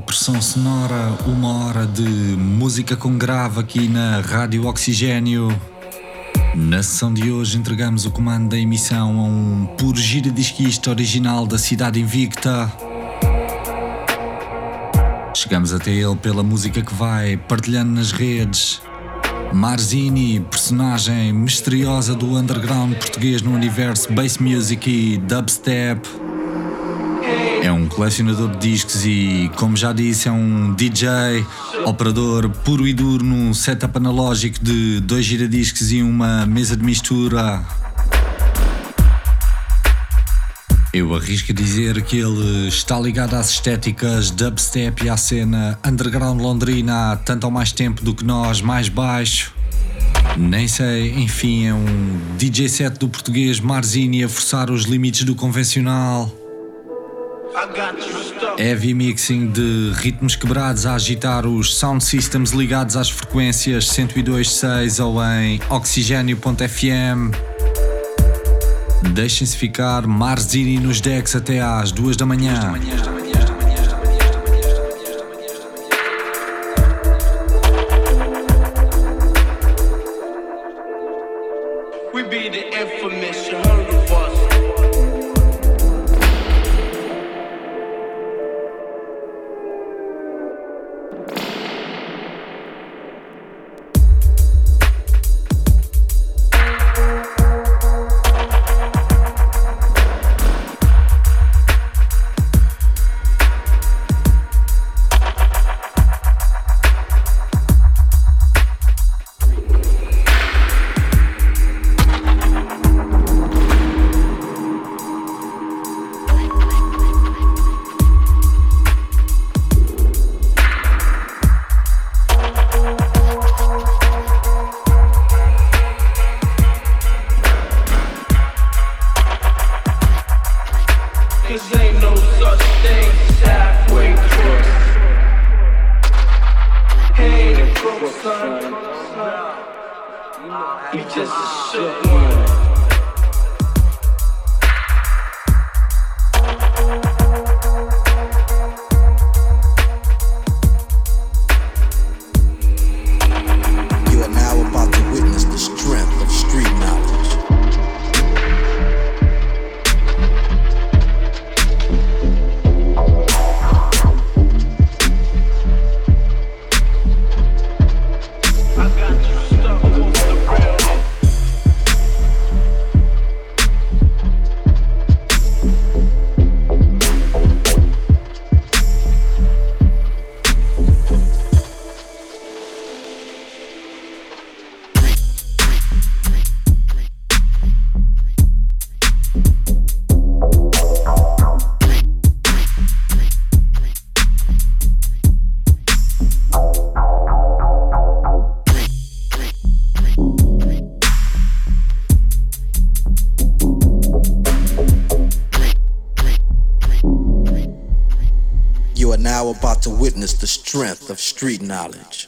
Pressão Sonora, uma hora de música com grave aqui na Rádio Oxigênio. Na sessão de hoje entregamos o comando da emissão a um puro giradisquista original da cidade invicta. Chegamos até ele pela música que vai partilhando nas redes. Marzini, personagem misteriosa do underground português no universo bass music e dubstep. É um colecionador de discos e, como já disse, é um DJ, operador puro e duro num setup analógico de dois giradiscos e uma mesa de mistura. Eu arrisco dizer que ele está ligado às estéticas dubstep e à cena underground londrina há tanto ou mais tempo do que nós, mais baixo. Nem sei, enfim, é um DJ set do português Marzini a forçar os limites do convencional. Heavy mixing de ritmos quebrados a agitar os sound systems ligados às frequências 102.6 ou em oxigênio.fm. Deixem-se ficar Marzini nos decks até às 2 da manhã. We witness the strength of street knowledge.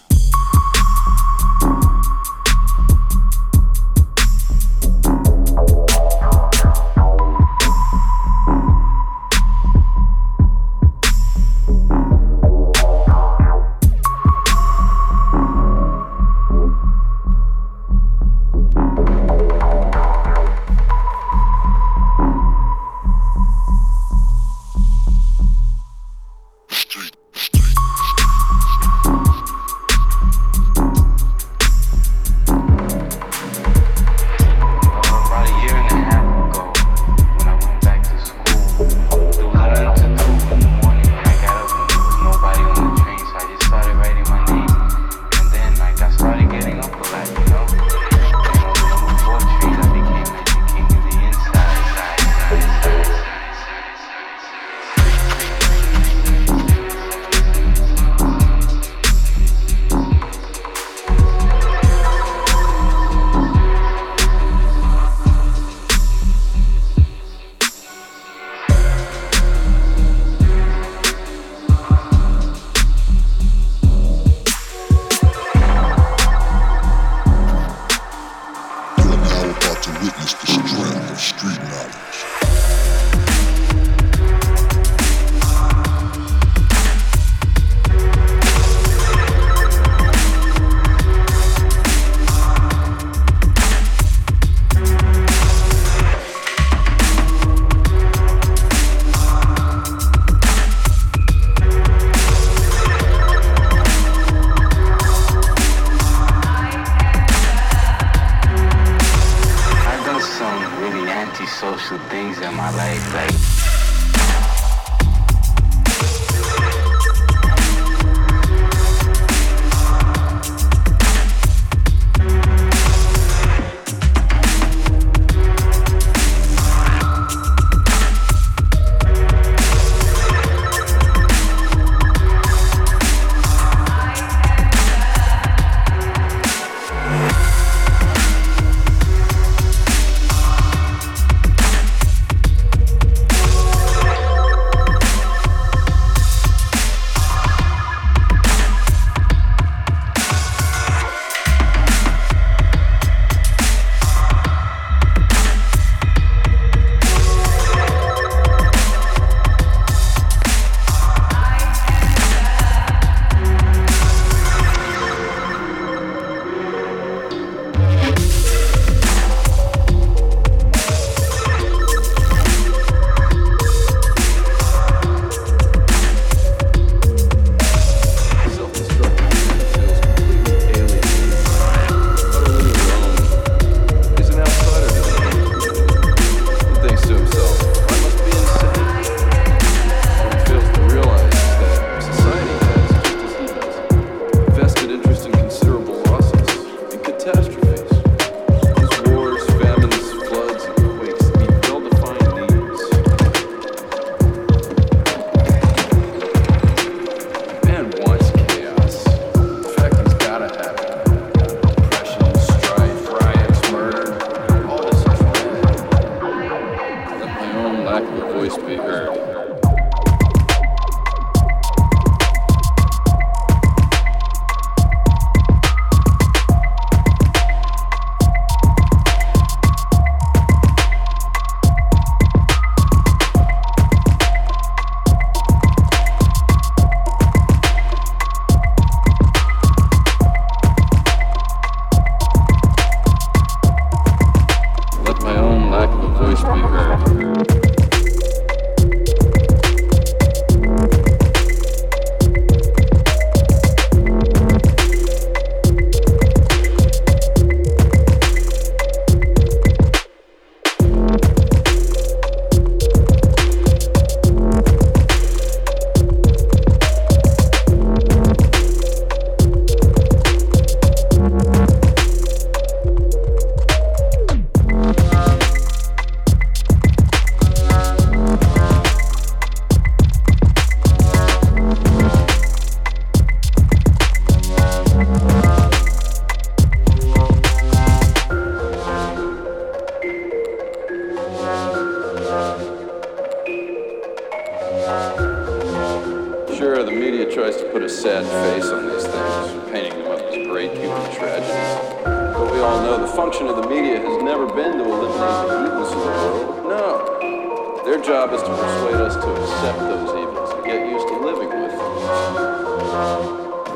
But we all know the function of the media has never been to eliminate the evils of the world. No. Their job is to persuade us to accept those evils and get used to living with them.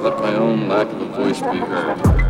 Let my own lack of a voice be heard.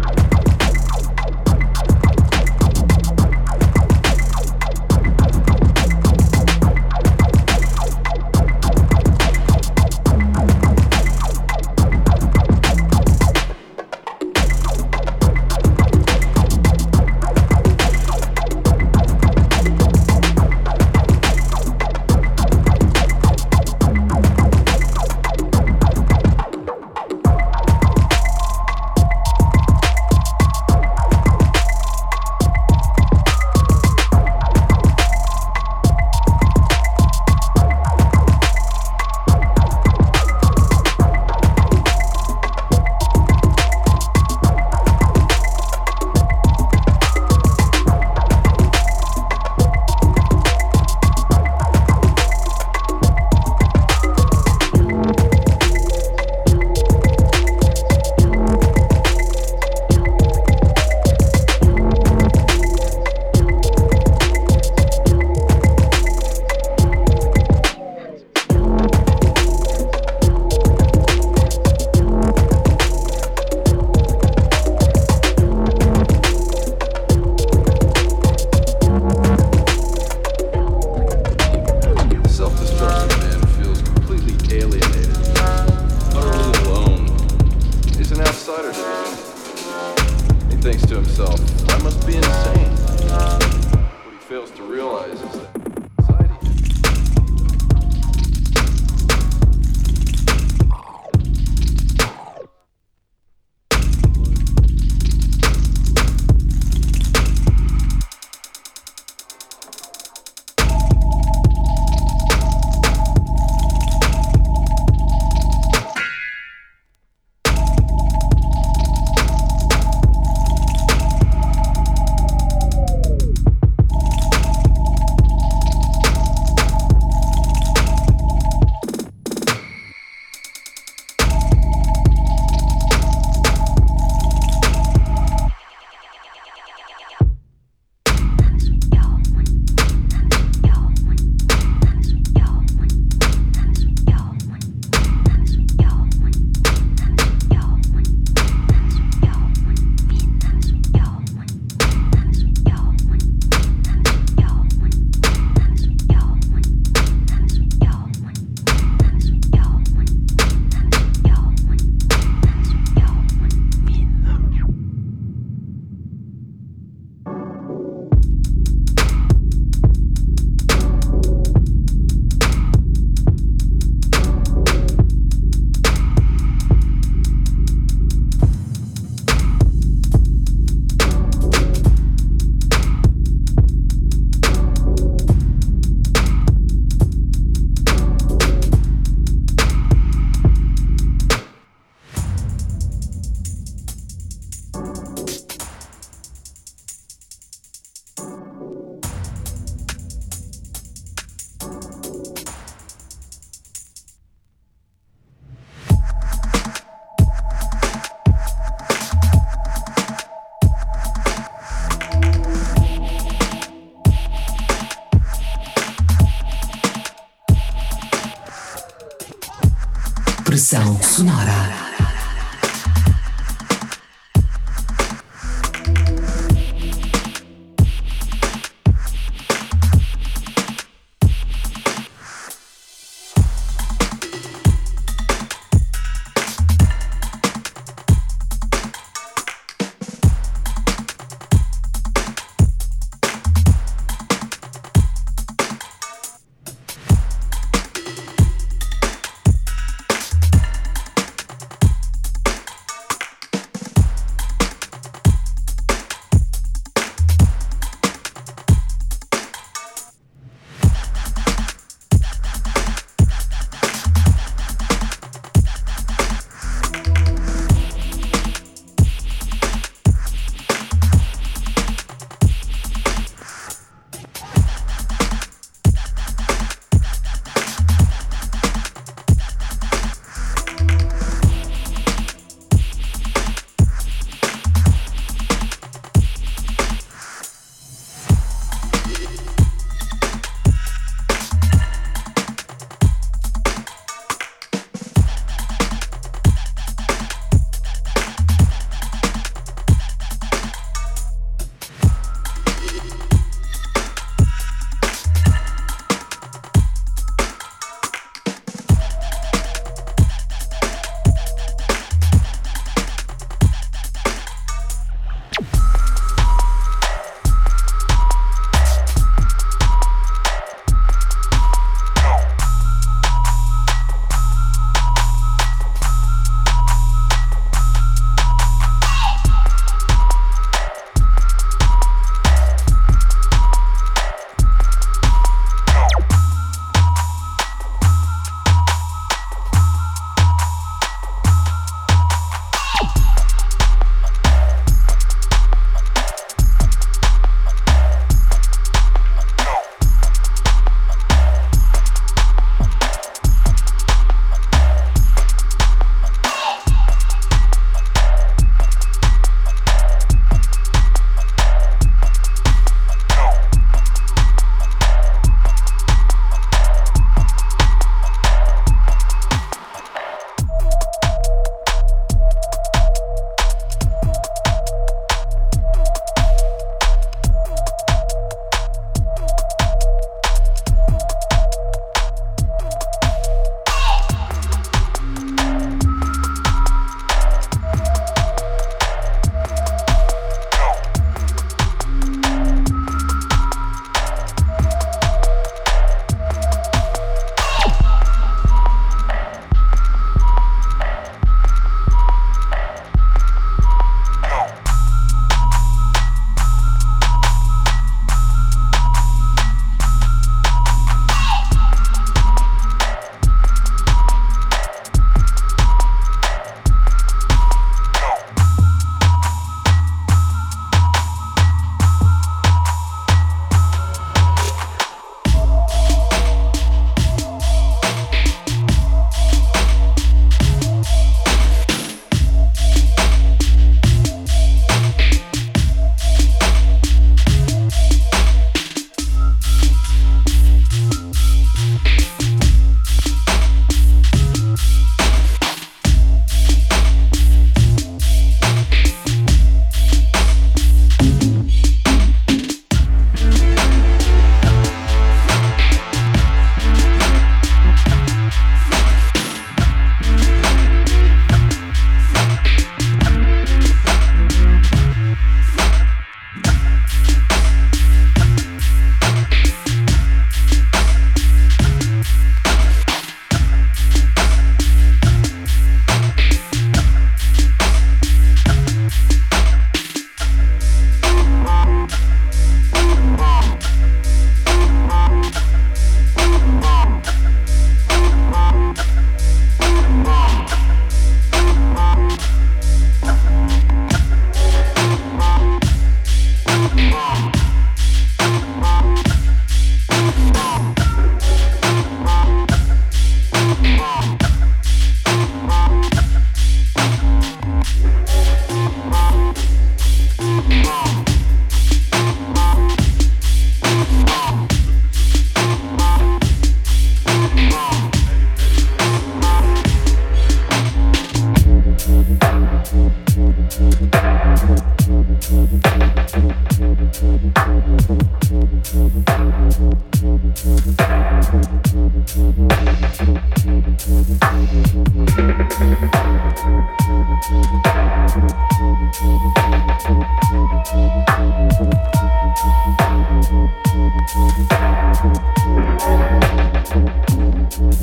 Thank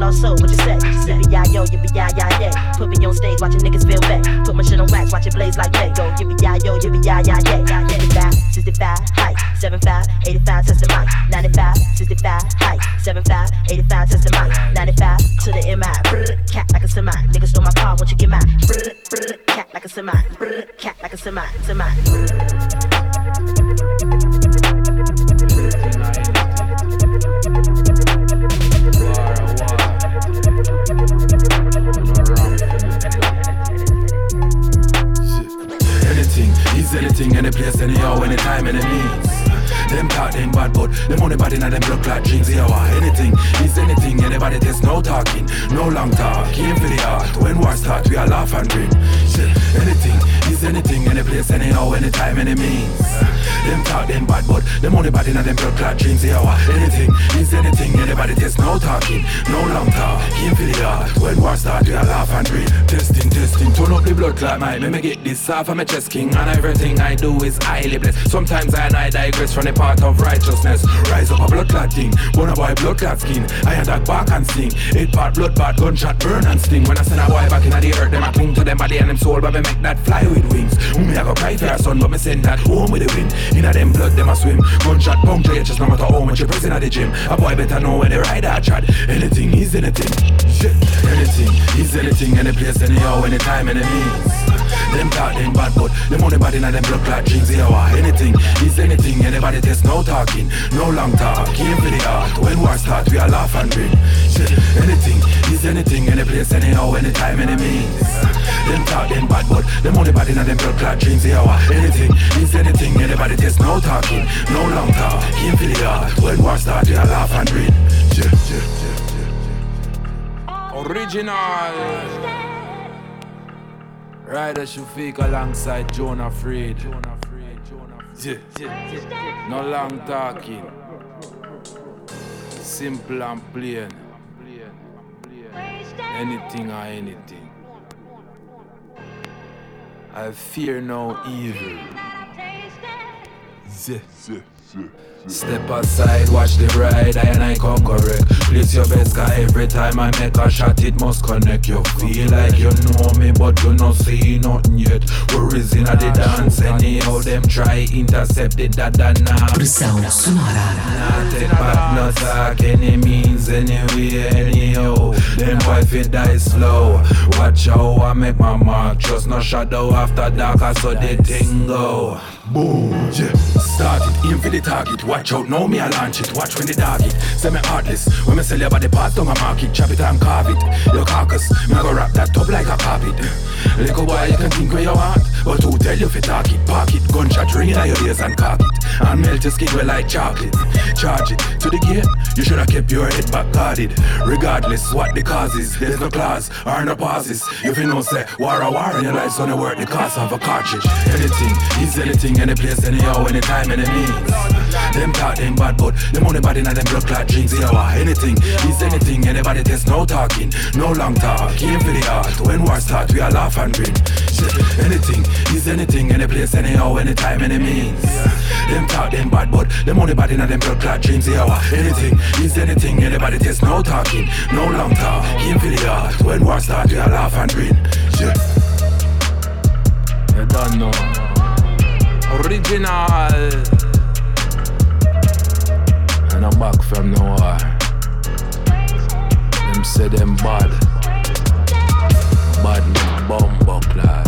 lost soul, what you say? Yippee yi yo, yippee yi yi yay. Put me on stage, watching niggas feel bad. Put my shit on wax, watch it blaze like Lego. Yippee yi yo, yippee yi yi yay. 55, 65, height, 75, 85. Clot, might me get this off of my chest king, and everything I do is highly blessed. Sometimes I and I digress from the path of righteousness. Rise up a blood clot thing, born a boy blood clot skin. I had that back and sting. Eight part blood, bad gunshot, burn and sting. When I send a boy back in the earth, them I cling to them body and them soul, but me make that fly with wings. Me I go cry for your son, but me send that home with the wind. In a them blood, them I swim. Gunshot, puncture, just no matter how much you prison at the gym. A boy better know when they ride that chat. Anything is anything. Shit, anything is anything, any place, anyhow, anytime, any means. Them talk, them bad, but them only bad in them blood clot dreams. Yeah, why? anything is anything. Anybody there's no talking, no long talk. Came for the art. When war start, we are laugh and grin. Anything is anything, any place, anyhow, anytime, any means. Them talk, them bad, but them only bad in them blood clot dreams. Yeah, why? anything is anything. Anybody there's no talking, no long talk. Came for the art. When war start, we are laugh and grin. Shit, shit, shit, shit. Original. Ryder Shafique alongside Jonah Freed. Yeah. No long talking. Simple and plain. Anything or anything. I fear no evil. Yeah. Step aside, watch the ride, I and I come correct. Place your best guy every time I make a shot, it must connect. You feel like you know me, but you not see nothing yet. Worries in the dance, anyhow them try intercept it, that that now. Pressão sonora. Nah, take back, no talk, any means, anyway, anyhow. Them boy fit die slow. Watch how I make my mark, just no shadow after dark, I saw the thing go. Boom, yeah. Start it, aim for the target. Watch out, now me I launch it. Watch when the dog it. Say me heartless. When me sell your body parts, don't I mark it. Chop it and carve it. Your carcass, me go wrap that up like a carpet. Little boy, you can think where you want, but who tell you fi talk it? Park it, gunshot ring in your ears and cock it, and melt your skin like chocolate. Charge it to the gate. You should have kept your head back guarded. Regardless what the cause is, there's no clause or no pauses. You fi know say war a war and your life's gonna work the cost of a cartridge. Anything is anything, any place, anyhow, anytime, any means. Them talk them bad, but them only bad in them blood clot dreams. Yeah, why? anything is anything. Anybody there's no talking, no long talk. Came for the art. When war start, we are laugh and grin. Shit, anything is anything, any place, anyhow, anytime, any means. Them talk them bad, but them only bad in them blood clot dreams. Yeah, why? anything is anything. Anybody there's no talking, no long talk. Came for the art. When war start, we are laugh and grin. Shit. You don't know. Original. And I'm back from nowhere. Them say them bad. Bad bumbo clad.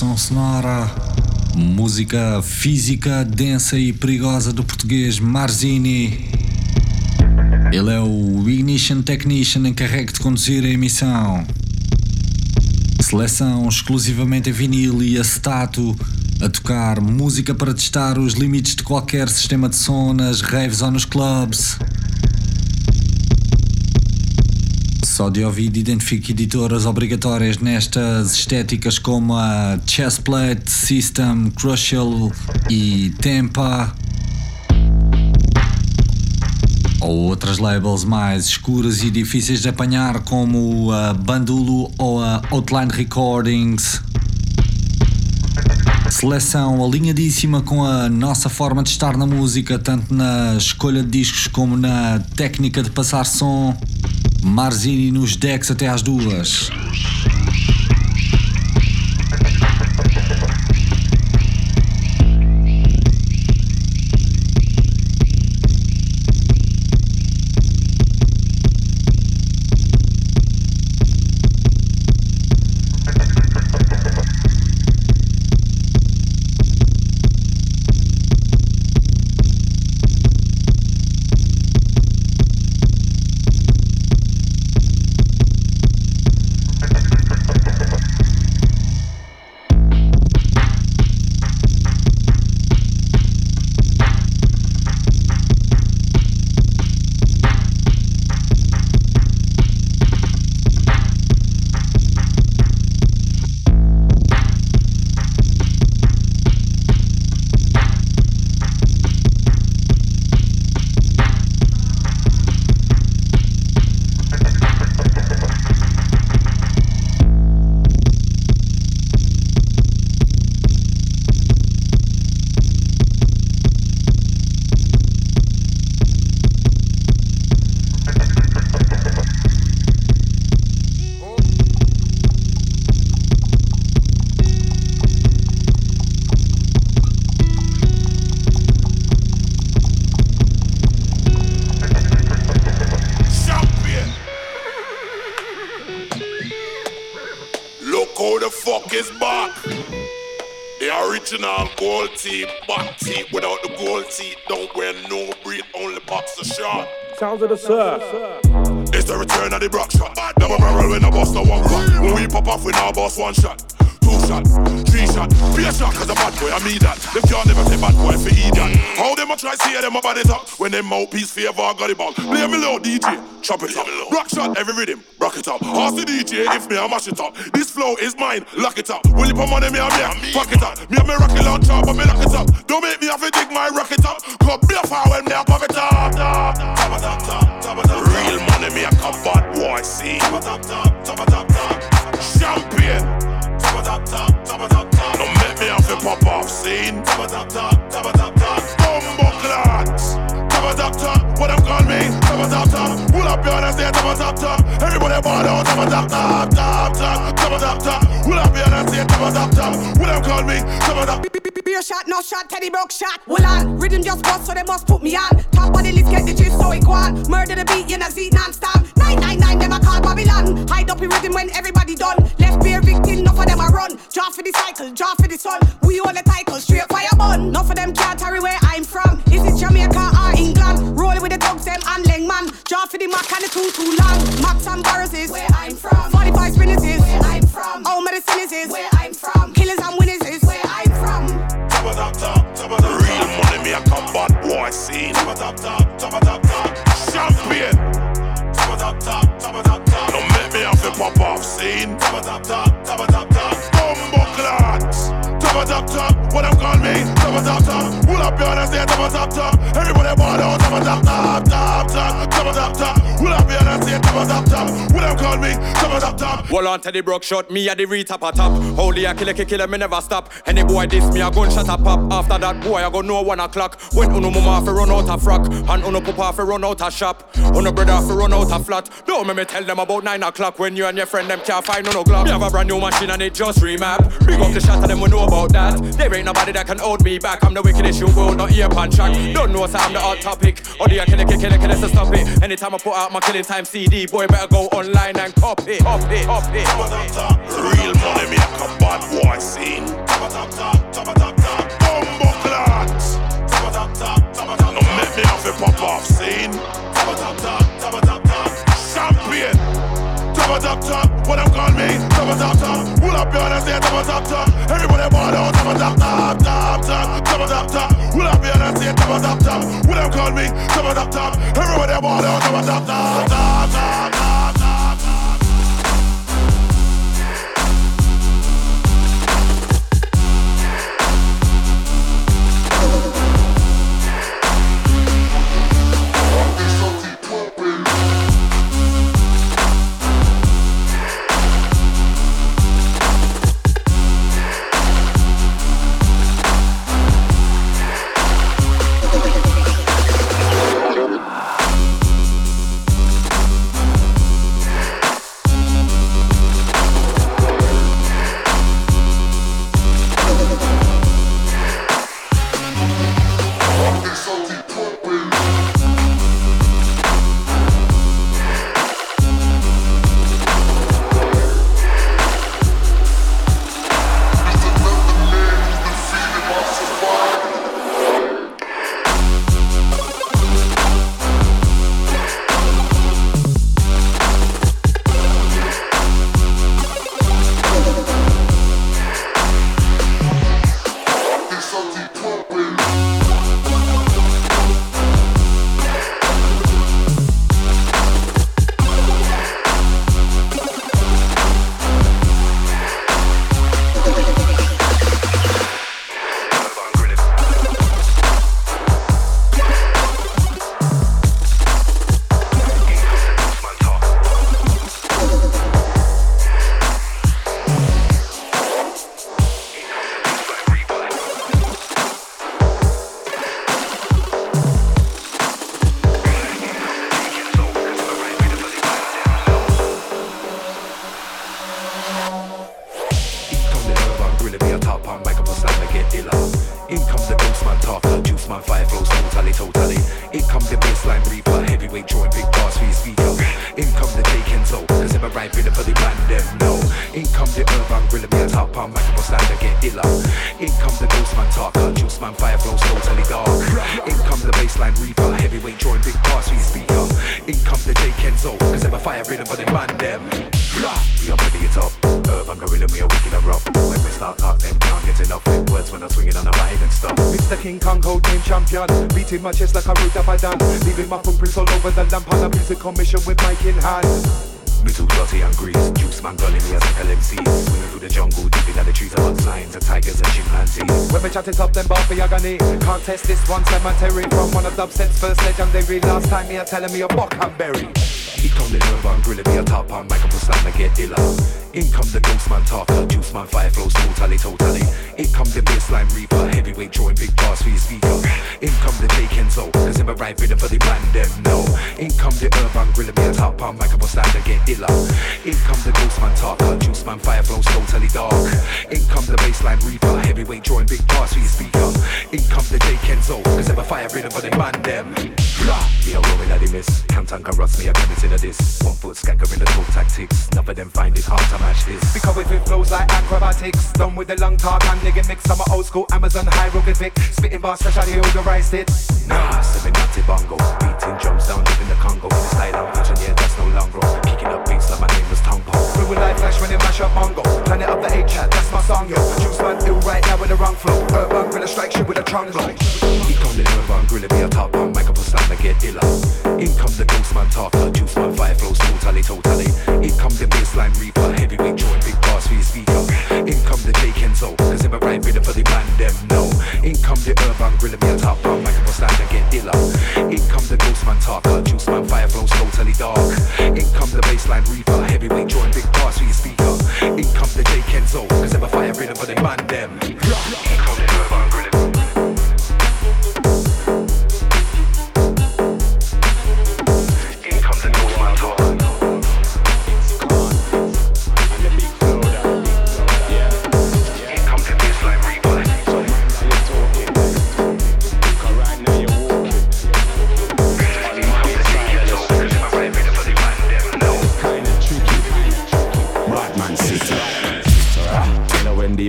O Pressão Sonora, música física, densa e perigosa do português Marzini. Ele é o Ignition Technician encarregue de conduzir a emissão. Seleção exclusivamente em vinil e acetato, a tocar música para testar os limites de qualquer sistema de som nas raves ou nos clubs. Só de ouvido identifique editoras obrigatórias nestas estéticas como a Chessplate, System, Crucial e Tempa. Ou outras labels mais escuras e difíceis de apanhar como a Bandulo ou a Outline Recordings. Seleção alinhadíssima com a nossa forma de estar na música, tanto na escolha de discos como na técnica de passar som. Marzini nos decks até às duas. It's the return of the Brock shot. Double barrel when I bust the one cut. When we pop off, we now bust one shot. Two shot, three shot, be a shot, cause a bad boy, I mean that. Them can't never say bad boy for idiot. How them a try see them about it up when them mouthpiece favor got it ball. Play me low, DJ, chop it up. Rock shot, every rhythm, rock it up. Ask the DJ if me, I mash it up. This flow is mine, lock it up. Will you put money, me, I'm me, fuck it up. Me, I'm a rocket launcher, but me lock it up. Don't make me have to dig my rocket up. Cause be a fire when me, I pop it up. Real money, me, I come bad boy, see. Champion. Don't make me have to pop off scene. Bumbo top. What them call me? Top, top, top. Pull up your hands, say top, top, top. Everybody ball out. Top, top, top, top, top. Top, top, top. Pull up your hands, say top, top, top. What them call me? Top, top. Beer shot, no shot, Teddy broke shot. Well on, rhythm just bust, so they must put me on. Top of the list, get the gist, so it go on. Murder the beat, you know, see non-stop. 999, them a call Babylon. Hide up in rhythm when everybody done. Left beer victim, enough of them a run. Draw for the cycle, draw for the sun. We own the title, straight fire bun. Enough of them can't carry where I'm from. Is it Jamaica or England? Rolling with the dogs, them and Leng man. Draw for the Mac and the too too long. Max and Barrows is where I'm from. 45 spinners is where I'm from. All medicine is where I'm from. Killers and winners is where I'm from. Top top top, top top. Real money, me a combat boy scene. Top top top, top top top. Champion. Top top top, top top top. Don't make me have to pop off scene. Top top top, top top top. Bumbo clots. Top top top, what them call me? Top top top. Pull up your hands, say top top top. Everybody ball out. Top top top, top top, top top top. Pull up your hands, say top top top. What them call me? Top top top. Hold on to the broke shot, me at the retap a top. Holy a killer, killer, me never stop. Any boy diss me, a gunshot a pop. After that boy, I go know one o'clock. When uno mama fi run out a frock, and uno papa fi run out a shop. Uno brother fi run out a flat. Don't make me tell them about nine o'clock when you and your friend them can't find no glock. Me have a brand new machine and it just remap. Big up the shot of them we know about that. There ain't nobody that can hold me back. I'm the wickedest you will not hear pan track. Don't know, so I'm the hot topic. Or the kill it, kill it, kill it, so stop it. Anytime I put out my killing time CD, boy, better go online and copy, copy, copy. Real money make a bad boy scene. Bumbo clots. No make me have a pop off scene. Champion. Top top top, what them call me? Top top top, pull up your hands, say top top top. Everybody ball out, top top top, top top, top top top. Pull up your hands, say top top top. What them call me? Top top top. Everybody ball out, top top top, top top top. Agony. Can't test this one cemetery from one of Dubstep's first legendary. Last time me a telling me a buck and berry. He come the urban grill me a top on microphone stand and get illa. In come the ghost man talker, juice man fire flows totally, totally. In come the bassline reaper, heavyweight drawing big bars for your speaker. In come the J Kenzo, cause him a right rhythm for the man them know. In come the urban grill me a top on microphone stand and get illa. In come the ghost man talker, juice man fire flows totally dark. In come the bassline reaper, heavyweight drawing big bars for your speaker. In come the J Kenzo, cause him a fire rhythm for the man them. Blah, me a rolling at the miss. Can't anchor us, me a consider this. One foot skanker in the toe tactics. None of them find it hard to match this. Because with it flows like acrobatics. Done with the long talk and nigga mix. I'm a old school Amazon hieroglyphic. Spitting bars, specially authorized it. Nah, seminati bongo. Beating drums down in the Congo. In the style I'm yeah, that's no longer. Picking up beats like my name was Tongo. We will live flash when they mash up bongo. Planet of the H-chat, that's my song, yo. Juice man ill right now with the wrong flow. Urban grill strike shit with a trongo. He come the urban grill, be a top on microphone stand to get illa. In come the ghost man talker, juice man fire flows totally, totally. In come the bassline reaper, heavyweight joint, big bars for your speaker. In come the J Kenzo, cause him a right rhythm for the man them know. In come the urban grill, be a top on microphone stand to get illa. In come the ghost man talker, juice man fire flows totally dark. In come the bassline reaper, heavyweight joint, big bars for your speaker. In come the J Kenzo, cause him a fire rhythm for the man them.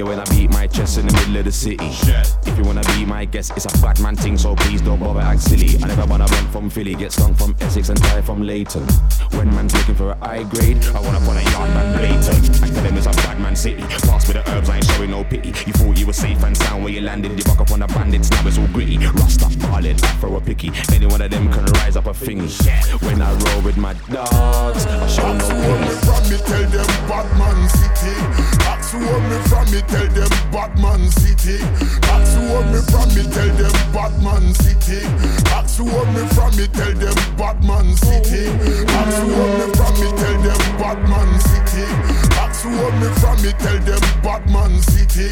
The middle of the city. If you wanna be my guest, it's a bad man thing, so please don't bother act silly. I never wanna run from Philly, get stunk from Essex and die from Leighton. When man's looking for a high grade, I wanna put a yard man blatant. I tell him it's a bad man city. Pass me the herbs, I ain't showing no pity. You thought you were safe and sound where you landed, you buck up on the bandits, now it's all gritty. Rust up, ballin', afro a picky. Any one of them can rise up a thingy. When I roll with my dogs, I show no pity. From me tell them Batman City. Who me from me tell them Batman City. Ask who me from me tell them Batman City. Ask who me from me tell them Batman City. Ask who me from me tell them Batman City. Ask who me from me tell them Batman City.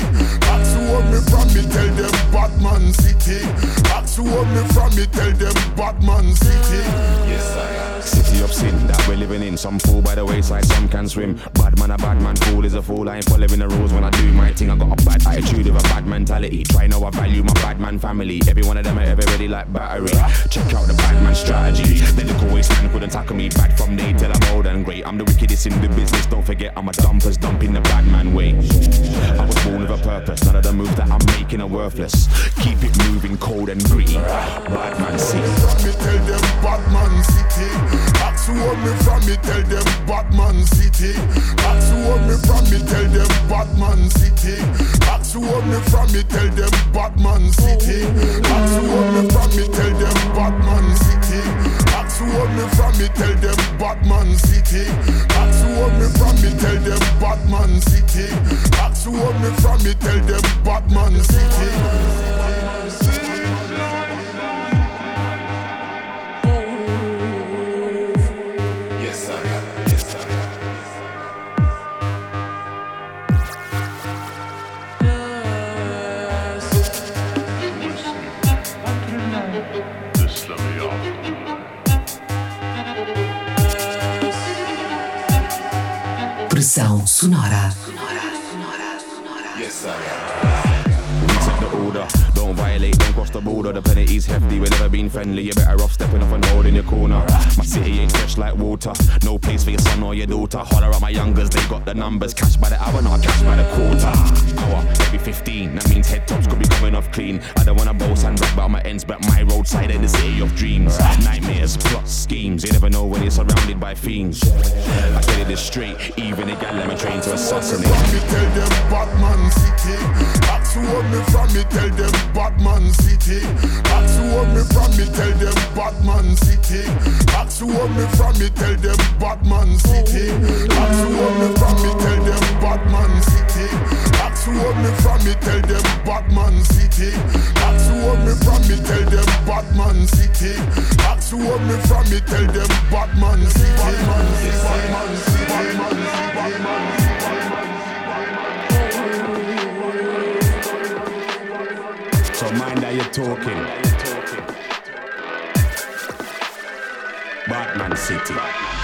Ask who me from me tell them Batman City. Ask who me from me tell them Batman City. Yes I am. City of sin that we're living in. Some fool by the wayside, some can swim. Bad man, a bad man, fool is a fool. I ain't following the rules when I do my thing. I got a bad attitude with a bad mentality. Try know I value my bad man family. Every one of them are ever like battery. Check out the bad man strategy. The little wasteland couldn't tackle me. Bad from day till I'm old and great. I'm the wickedest in the business. Don't forget, I'm a dumpers dumping the bad man way. I was born with a purpose. None of the moves that I'm making are worthless. Keep it moving, cold and gritty. Bad man city. From me tell them Batman City. Ask who me from me tell them Batman City. Ask who me from me tell them Batman City. Ask who me from me tell them Batman City. Ask who me from me tell them Batman City. Ask who me from me tell them Batman City. Ask who me from me tell them Batman City. Ask who me from me tell them Batman City. Pressão sonora. Don't violate, don't cross the border. The penalty's hefty, we've never been friendly. You're better off stepping off and holding your corner. My city ain't fresh like water. No place for your son or your daughter. Holler at my youngers, they got the numbers. Cash by the hour, not cash by the quarter. Hour, every 15. That means head tops could be coming off clean. I don't wanna boast and brag about my ends, but my roadside in the city of dreams. Nightmares, plots, schemes. You never know when you're surrounded by fiends. I tell it straight, even a gal let me train to assassinate. From me tell them Batman City. Ask who me from me tell them Batman City. Ask who me from me tell them Batman City. Ask who me from me tell them Batman City. Ask who me from me tell them Batman City. Ask who me from me tell them Batman City. Ask who me from me tell them Batman City. Ask who me from me tell them Batman City. Batman City. Batman City. Batman City. You're talking. Batman City.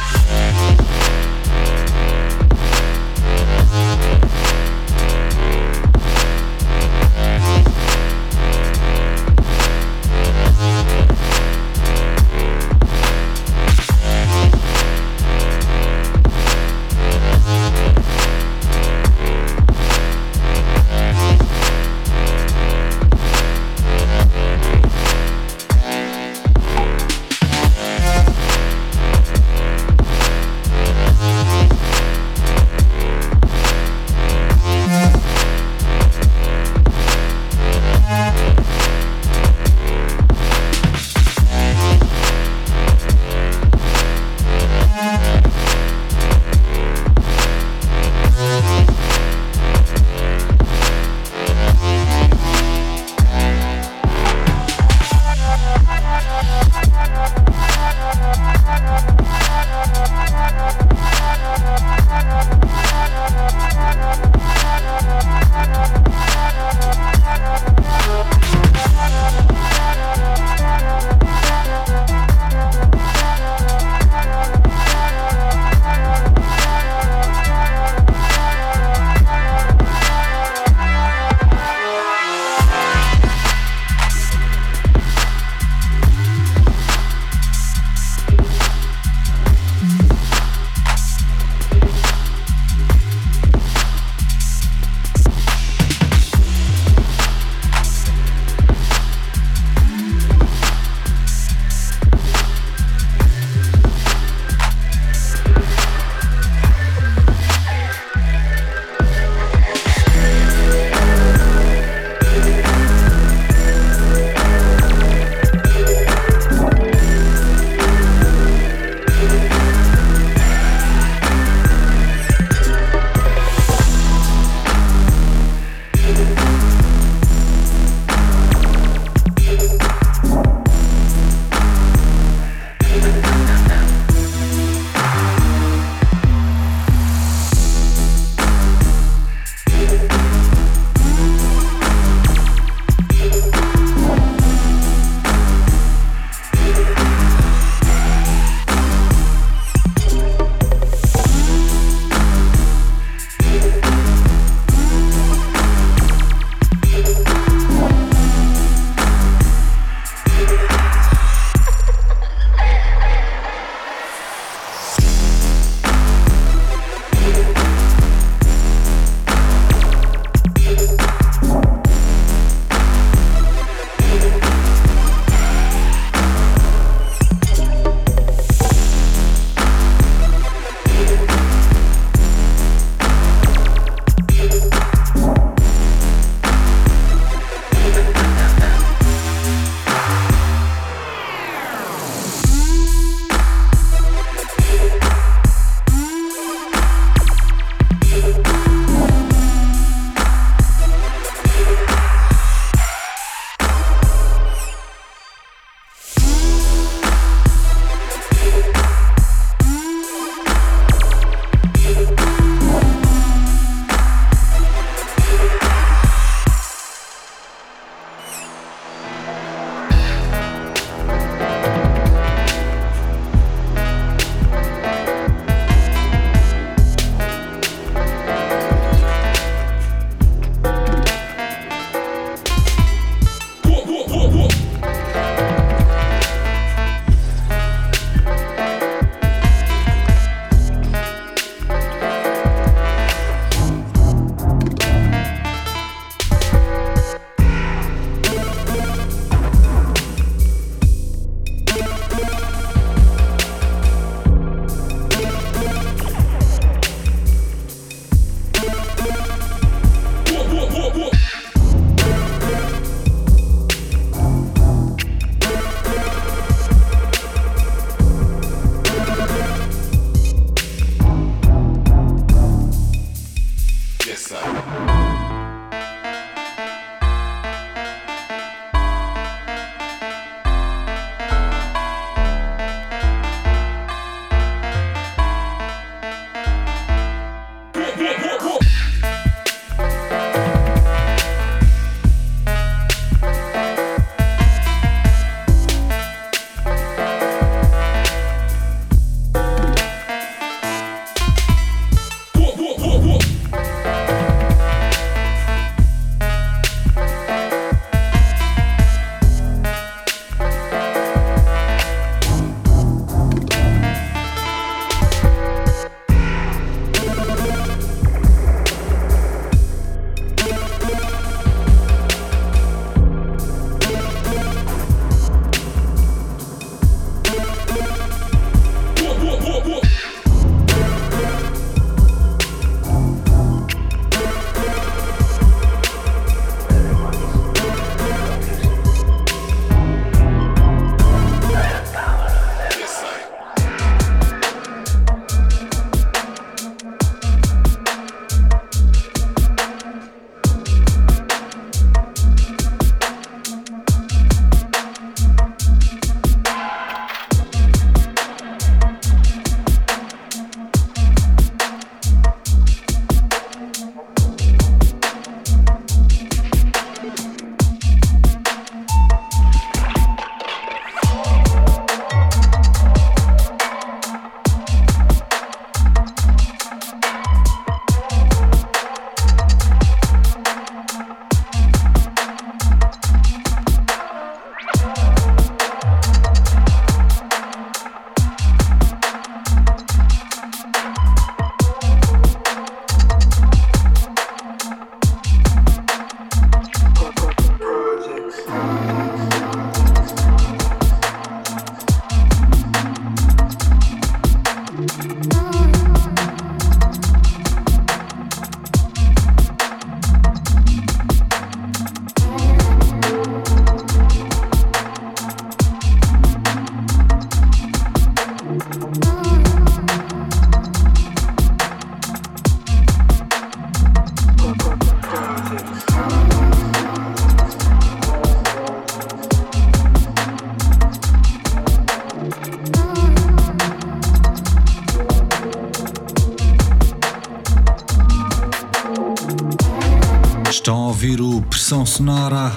Ouvir o Pressão Sonora.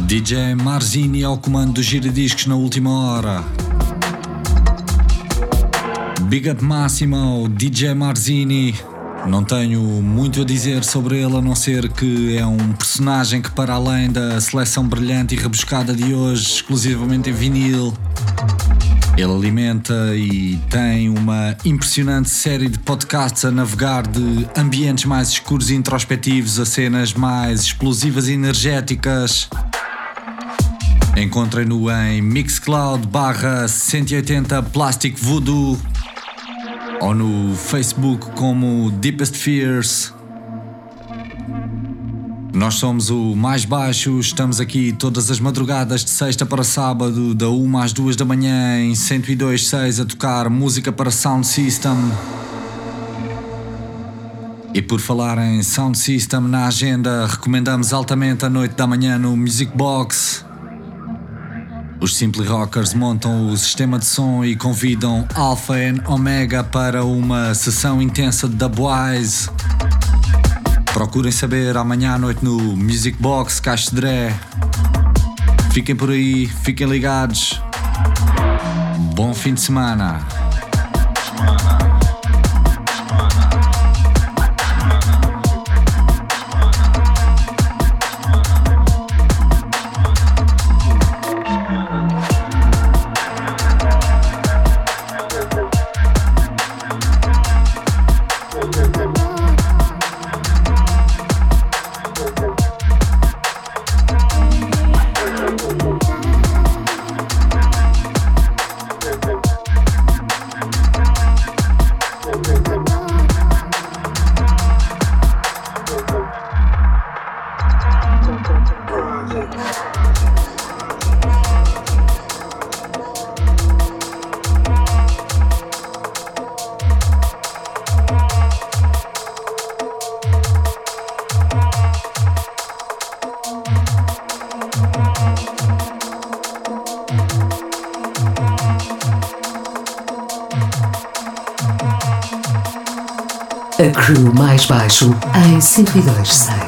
DJ Marzini ao comando dos giradiscos na última hora. Big Up Máximo, DJ Marzini. Não tenho muito a dizer sobre ele a não ser que é um personagem que, para além da seleção brilhante e rebuscada de hoje, exclusivamente em vinil, ele alimenta e tem uma impressionante série de podcasts a navegar de ambientes mais escuros e introspectivos a cenas mais explosivas e energéticas. Encontrem-no em Mixcloud barra 180 Plastic Voodoo ou no Facebook como Deepest Fears. Nós somos o mais baixo, estamos aqui todas as madrugadas de sexta para sábado, da 1 às 2 da manhã, em 102.6 a tocar música para Sound System. E por falar em Sound System na agenda, recomendamos altamente a noite da manhã no Music Box. Os Simply Rockers montam o sistema de som e convidam Alpha e Omega para uma sessão intensa de Dubwise. Procurem saber amanhã à noite no Music Box Dré. Fiquem por aí, fiquem ligados. Bom fim de semana. Freixo em 102.6.